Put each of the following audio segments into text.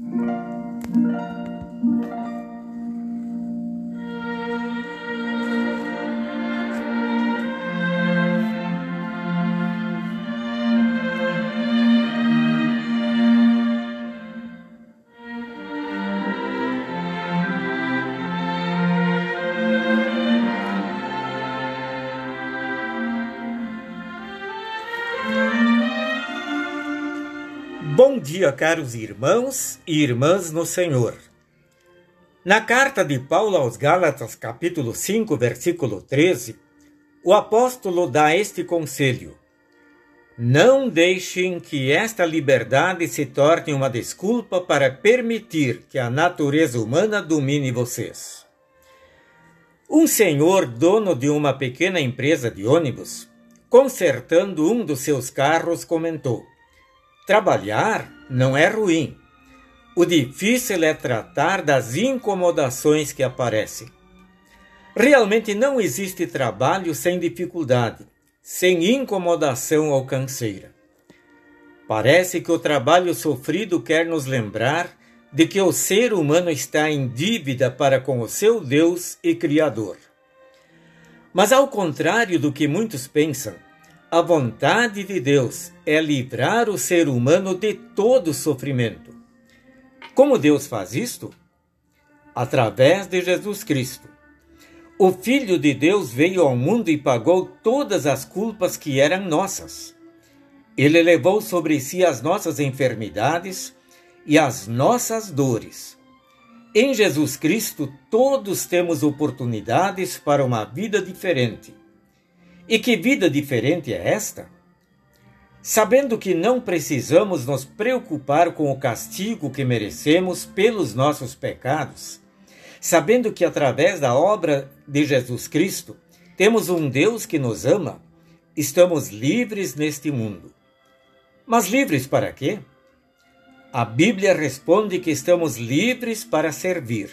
Música Bom dia, caros irmãos e irmãs no Senhor. Na carta de Paulo aos Gálatas, capítulo 5, versículo 13, o apóstolo dá este conselho: Não deixem que esta liberdade se torne uma desculpa para permitir que a natureza humana domine vocês. Um senhor, dono de uma pequena empresa de ônibus, consertando um dos seus carros, comentou: Trabalhar não é ruim. O difícil é tratar das incomodações que aparecem. Realmente não existe trabalho sem dificuldade, sem incomodação ou canseira. Parece que o trabalho sofrido quer nos lembrar de que o ser humano está em dívida para com o seu Deus e Criador. Mas, ao contrário do que muitos pensam, a vontade de Deus é livrar o ser humano de todo sofrimento. Como Deus faz isto? Através de Jesus Cristo. O Filho de Deus veio ao mundo e pagou todas as culpas que eram nossas. Ele levou sobre si as nossas enfermidades e as nossas dores. Em Jesus Cristo, todos temos oportunidades para uma vida diferente e que vida diferente é esta? Sabendo que não precisamos nos preocupar com o castigo que merecemos pelos nossos pecados, sabendo que através da obra de Jesus Cristo temos um Deus que nos ama, estamos livres neste mundo. Mas livres para quê? A Bíblia responde que estamos livres para servir.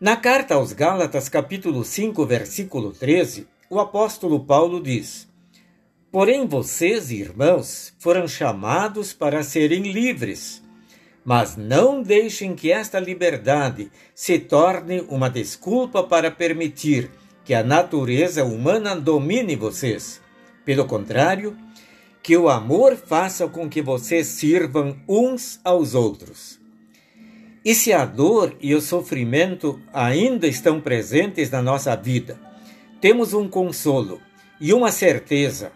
Na carta aos Gálatas, capítulo 5, versículo 13, o apóstolo Paulo diz: Porém, vocês, irmãos, foram chamados para serem livres. Mas não deixem que esta liberdade se torne uma desculpa para permitir que a natureza humana domine vocês. Pelo contrário, que o amor faça com que vocês sirvam uns aos outros. E se a dor e o sofrimento ainda estão presentes na nossa vida, temos um consolo e uma certeza: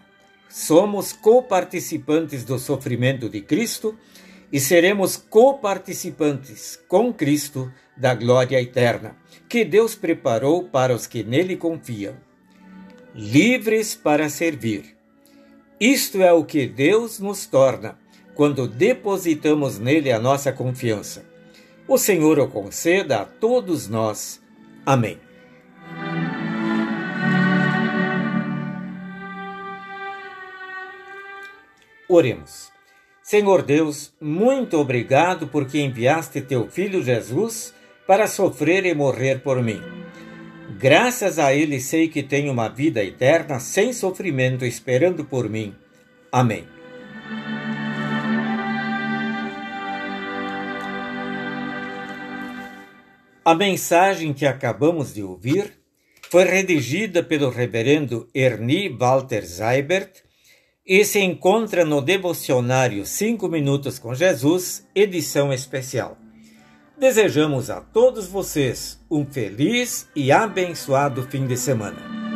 somos coparticipantes do sofrimento de Cristo e seremos coparticipantes com Cristo da glória eterna, que Deus preparou para os que nele confiam. Livres para servir. Isto é o que Deus nos torna quando depositamos nele a nossa confiança. O Senhor o conceda a todos nós. Amém. Oremos. Senhor Deus, muito obrigado porque enviaste teu filho Jesus para sofrer e morrer por mim. Graças a ele sei que tenho uma vida eterna sem sofrimento esperando por mim. Amém. A mensagem que acabamos de ouvir foi redigida pelo reverendo Ernie Walter Seibert e se encontra no devocionário 5 Minutos com Jesus, edição especial. Desejamos a todos vocês um feliz e abençoado fim de semana.